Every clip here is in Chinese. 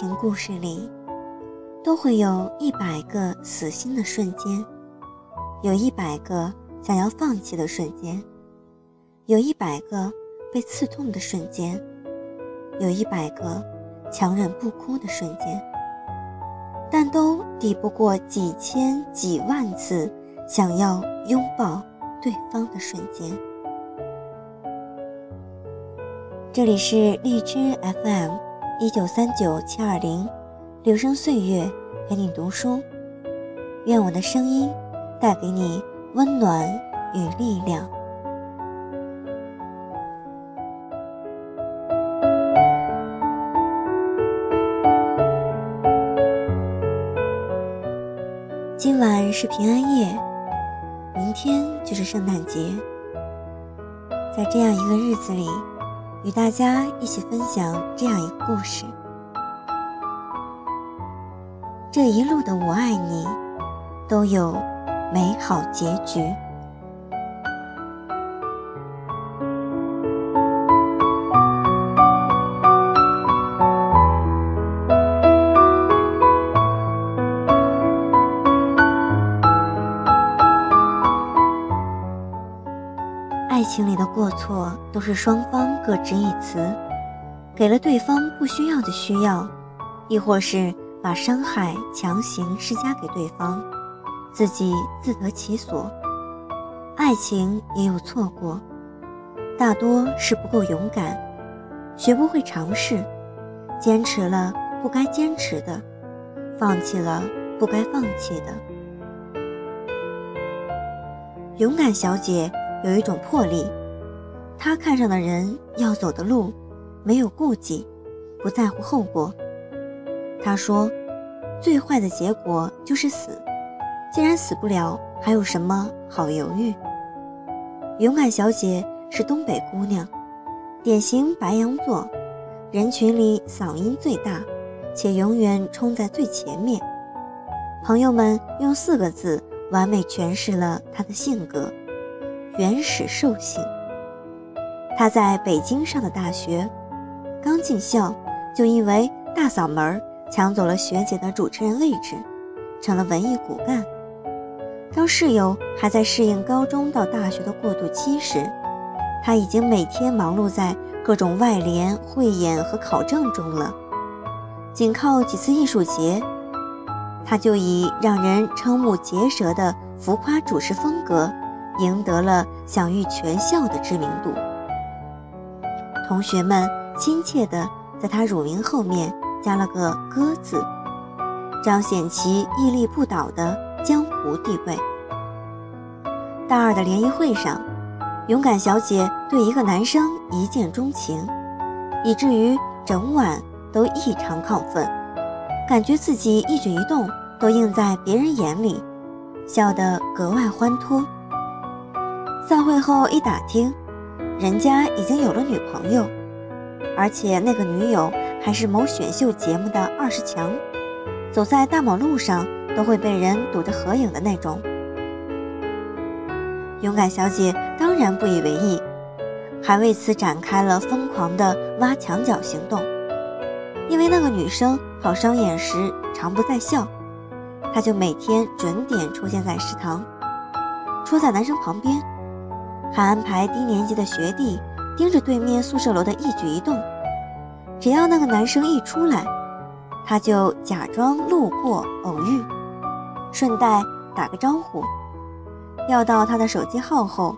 情故事里，都会有一百个死心的瞬间，有一百个想要放弃的瞬间，有一百个被刺痛的瞬间，有一百个强忍不哭的瞬间，但都抵不过几千几万次想要拥抱对方的瞬间。这里是荔枝 FM。一九三九七二零，留声岁月陪你读书，愿我的声音带给你温暖与力量。今晚是平安夜，明天就是圣诞节，在这样一个日子里。与大家一起分享这样一个故事。这一路的我爱你，都有美好结局。情里的过错都是双方各执一词，给了对方不需要的需要，亦或是把伤害强行施加给对方，自己自得其所。爱情也有错过，大多是不够勇敢，学不会尝试，坚持了不该坚持的，放弃了不该放弃的。勇敢小姐。有一种魄力，他看上的人要走的路，没有顾忌，不在乎后果。他说：“最坏的结果就是死，既然死不了，还有什么好犹豫？”勇敢小姐是东北姑娘，典型白羊座，人群里嗓音最大，且永远冲在最前面。朋友们用四个字完美诠释了她的性格。原始兽性。他在北京上的大学，刚进校就因为大嗓门抢走了学姐的主持人位置，成了文艺骨干。当室友还在适应高中到大学的过渡期时，他已经每天忙碌在各种外联、汇演和考证中了。仅靠几次艺术节，他就以让人瞠目结舌的浮夸主持风格。赢得了享誉全校的知名度，同学们亲切地在他乳名后面加了个“哥”字，彰显其屹立不倒的江湖地位。大二的联谊会上，勇敢小姐对一个男生一见钟情，以至于整晚都异常亢奋，感觉自己一举一动都映在别人眼里，笑得格外欢脱。散会后一打听，人家已经有了女朋友，而且那个女友还是某选秀节目的二十强，走在大马路上都会被人堵着合影的那种。勇敢小姐当然不以为意，还为此展开了疯狂的挖墙角行动。因为那个女生考商演时常不在校，她就每天准点出现在食堂，戳在男生旁边。还安排低年级的学弟盯着对面宿舍楼的一举一动，只要那个男生一出来，他就假装路过偶遇，顺带打个招呼。要到他的手机号后，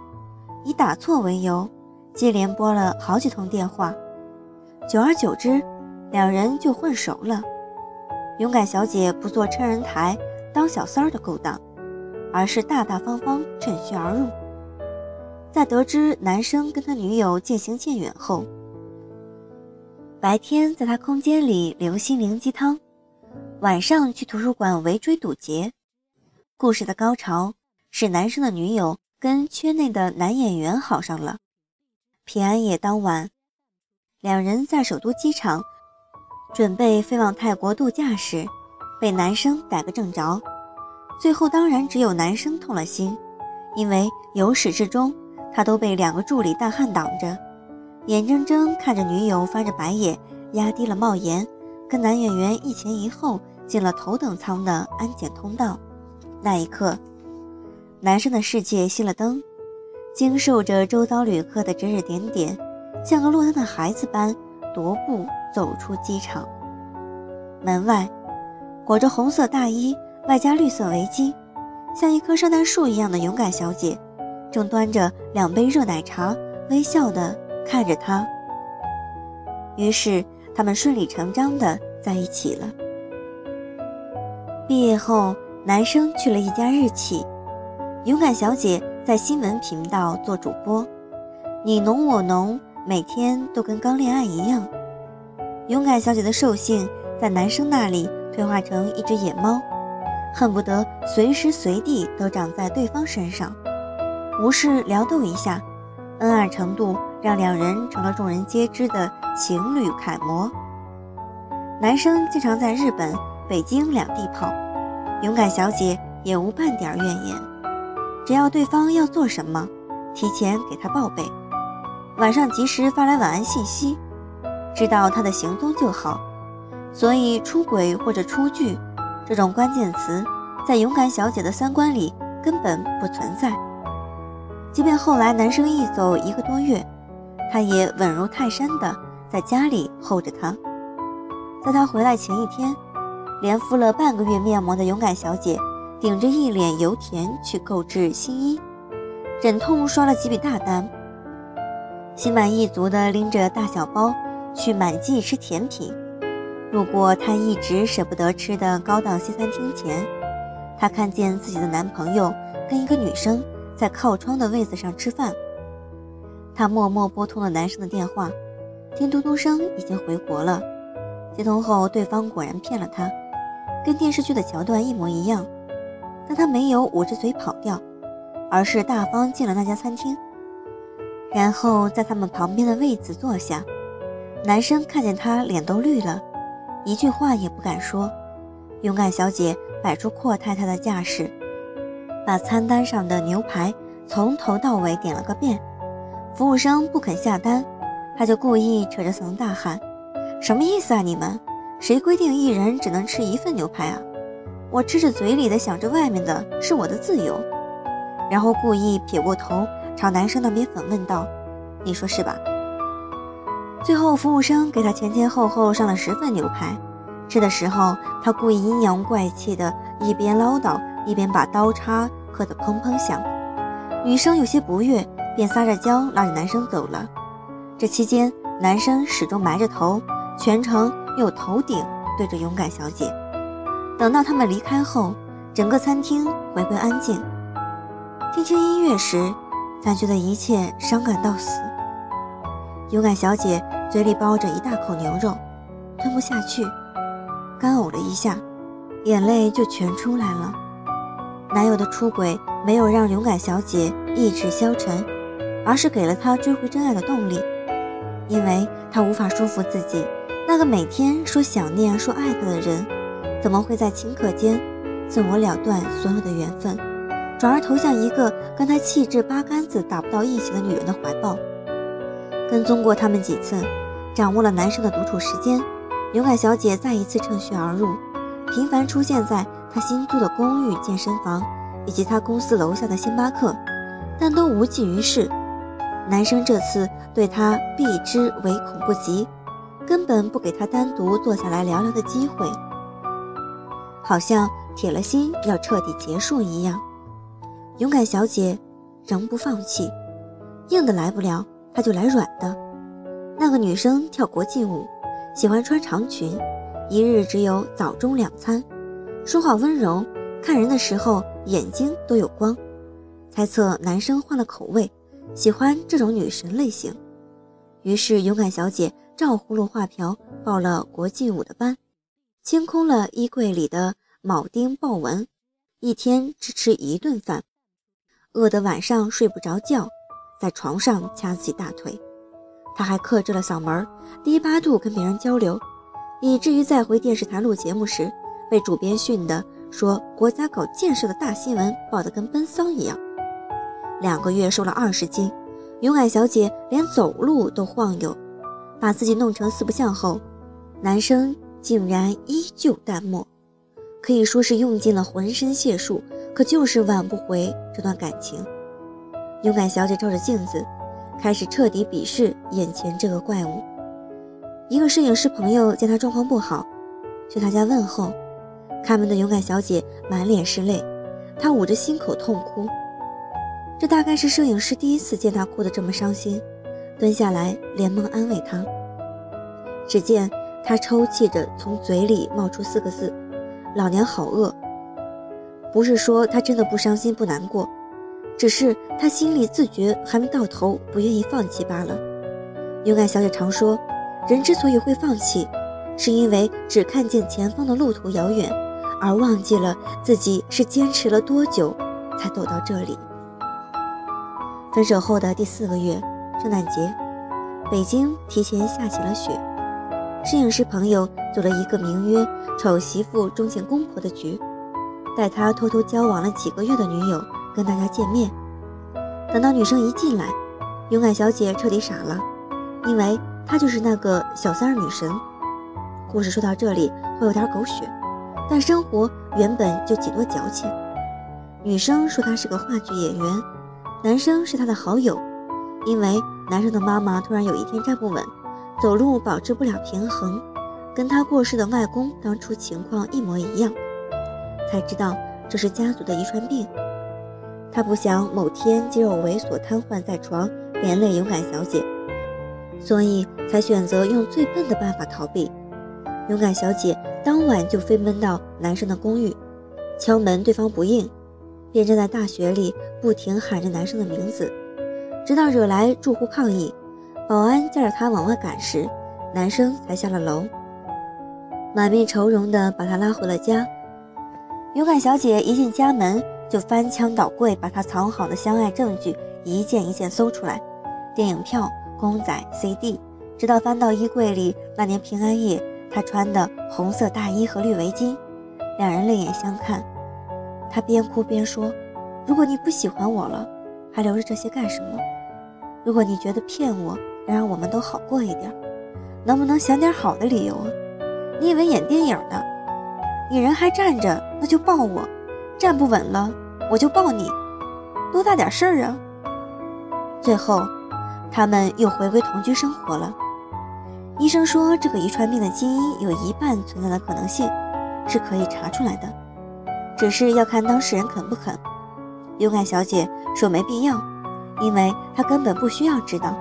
以打错为由，接连拨了好几通电话。久而久之，两人就混熟了。勇敢小姐不做撑人台、当小三儿的勾当，而是大大方方趁虚而入。在得知男生跟他女友渐行渐远后，白天在他空间里留心灵鸡汤，晚上去图书馆围追堵截。故事的高潮是男生的女友跟圈内的男演员好上了。平安夜当晚，两人在首都机场准备飞往泰国度假时，被男生逮个正着。最后当然只有男生痛了心，因为由始至终。他都被两个助理大汉挡着，眼睁睁看着女友翻着白眼压低了帽檐，跟男演员一前一后进了头等舱的安检通道。那一刻，男生的世界熄了灯，经受着周遭旅客的指指点点，像个落单的孩子般踱步走出机场。门外，裹着红色大衣外加绿色围巾，像一棵圣诞树一样的勇敢小姐，正端着两杯热奶茶，微笑地看着他。于是，他们顺理成章的在一起了。毕业后，男生去了一家日企，勇敢小姐在新闻频道做主播，你侬我侬，每天都跟刚恋爱一样。勇敢小姐的兽性在男生那里退化成一只野猫，恨不得随时随地都长在对方身上，无事撩逗一下，恩爱程度让两人成了众人皆知的。情侣楷模，男生经常在日本、北京两地跑，勇敢小姐也无半点怨言。只要对方要做什么，提前给他报备，晚上及时发来晚安信息，知道他的行踪就好。所以出轨或者出剧这种关键词，在勇敢小姐的三观里根本不存在。即便后来男生一走一个多月，她也稳如泰山的。在家里候着他，在他回来前一天，连敷了半个月面膜的勇敢小姐，顶着一脸油田去购置新衣，忍痛刷了几笔大单，心满意足地拎着大小包去满记吃甜品。路过她一直舍不得吃的高档西餐厅前，她看见自己的男朋友跟一个女生在靠窗的位子上吃饭，她默默拨通了男生的电话。听嘟嘟声，已经回国了。接通后，对方果然骗了他，跟电视剧的桥段一模一样。但他没有捂着嘴跑掉，而是大方进了那家餐厅，然后在他们旁边的位子坐下。男生看见他，脸都绿了，一句话也不敢说。勇敢小姐摆出阔太太的架势，把餐单上的牛排从头到尾点了个遍。服务生不肯下单。他就故意扯着嗓子大喊：“什么意思啊？你们谁规定一人只能吃一份牛排啊？我吃着嘴里的，想着外面的，是我的自由。”然后故意撇过头朝男生那边反问道：“你说是吧？”最后服务生给他前前后后上了十份牛排，吃的时候他故意阴阳怪气的，一边唠叨一边把刀叉磕得砰砰响。女生有些不悦，便撒着娇拉着男生走了。这期间，男生始终埋着头，全程用头顶对着勇敢小姐。等到他们离开后，整个餐厅回归安静。听清音乐时，才觉得一切伤感到死。勇敢小姐嘴里包着一大口牛肉，吞不下去，干呕了一下，眼泪就全出来了。男友的出轨没有让勇敢小姐意志消沉，而是给了她追回真爱的动力。因为她无法说服自己，那个每天说想念、说爱她的人，怎么会在顷刻间自我了断所有的缘分，转而投向一个跟她气质八竿子打不到一起的女人的怀抱？跟踪过他们几次，掌握了男生的独处时间，勇敢小姐再一次趁虚而入，频繁出现在他新租的公寓、健身房以及他公司楼下的星巴克，但都无济于事。男生这次对她避之唯恐不及，根本不给她单独坐下来聊聊的机会，好像铁了心要彻底结束一样。勇敢小姐仍不放弃，硬的来不了，她就来软的。那个女生跳国际舞，喜欢穿长裙，一日只有早中两餐，说话温柔，看人的时候眼睛都有光。猜测男生换了口味。喜欢这种女神类型，于是勇敢小姐照葫芦画瓢报了国际舞的班，清空了衣柜里的铆钉豹纹，一天只吃一顿饭，饿得晚上睡不着觉，在床上掐自己大腿。她还克制了嗓门，低八度跟别人交流，以至于在回电视台录节目时，被主编训的说国家搞建设的大新闻报得跟奔丧一样。两个月瘦了二十斤，勇敢小姐连走路都晃悠，把自己弄成四不像后，男生竟然依旧淡漠，可以说是用尽了浑身解数，可就是挽不回这段感情。勇敢小姐照着镜子，开始彻底鄙视眼前这个怪物。一个摄影师朋友见她状况不好，去她家问候，开门的勇敢小姐满脸是泪，她捂着心口痛哭。这大概是摄影师第一次见她哭得这么伤心，蹲下来连忙安慰她。只见她抽泣着，从嘴里冒出四个字：“老娘好饿。”不是说她真的不伤心不难过。只是她心里自觉还没到头，不愿意放弃罢了。勇敢小姐常说，人之所以会放弃，是因为只看见前方的路途遥远，而忘记了自己是坚持了多久才走到这里。分手后的第四个月，圣诞节，北京提前下起了雪。摄影师朋友组了一个名曰“丑媳妇终见公婆”的局，带他偷偷交往了几个月的女友。跟大家见面，等到女生一进来，勇敢小姐彻底傻了，因为她就是那个小三儿女神。故事说到这里会有点狗血，但生活原本就几多矫情。女生说她是个话剧演员，男生是她的好友，因为男生的妈妈突然有一天站不稳，走路保持不了平衡，跟他过世的外公当初情况一模一样，才知道这是家族的遗传病。他不想某天肌肉萎缩瘫痪在床，连累勇敢小姐，所以才选择用最笨的办法逃避。勇敢小姐当晚就飞奔到男生的公寓，敲门，对方不应，便站在大雪里不停喊着男生的名字，直到惹来住户抗议，保安载着他往外赶时，男生才下了楼，满面愁容的把他拉回了家。勇敢小姐一进家门。就翻箱倒柜，把他藏好的相爱证据一件一件搜出来，电影票、公仔、CD，直到翻到衣柜里那年平安夜他穿的红色大衣和绿围巾。两人泪眼相看，他边哭边说：“如果你不喜欢我了，还留着这些干什么？如果你觉得骗我能让我们都好过一点，能不能想点好的理由啊？你以为演电影呢？你人还站着，那就抱我；站不稳了。”我就抱你，多大点事儿啊！最后，他们又回归同居生活了。医生说，这个遗传病的基因有一半存在的可能性是可以查出来的，只是要看当事人肯不肯。勇敢小姐说没必要，因为她根本不需要知道。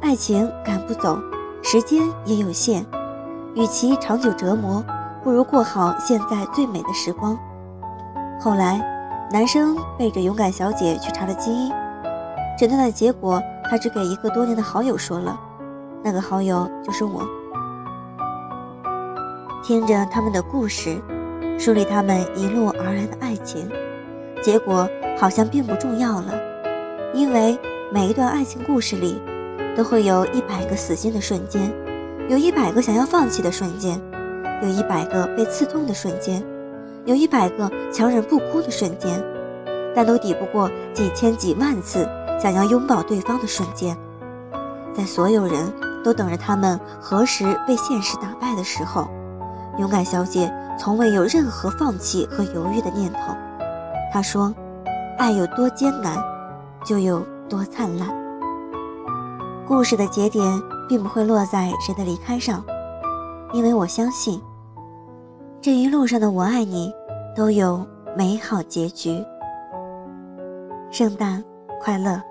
爱情赶不走，时间也有限，与其长久折磨，不如过好现在最美的时光。后来。男生背着勇敢小姐去查了基因，诊断的结果他只给一个多年的好友说了，那个好友就是我。听着他们的故事，梳理他们一路而来的爱情，结果好像并不重要了，因为每一段爱情故事里，都会有一百个死心的瞬间，有一百个想要放弃的瞬间，有一百个被刺痛的瞬间。有一百个强忍不哭的瞬间，但都抵不过几千几万次想要拥抱对方的瞬间。在所有人都等着他们何时被现实打败的时候，勇敢小姐从未有任何放弃和犹豫的念头。她说：“爱有多艰难，就有多灿烂。”故事的节点并不会落在谁的离开上，因为我相信。这一路上的我爱你，都有美好结局。圣诞快乐！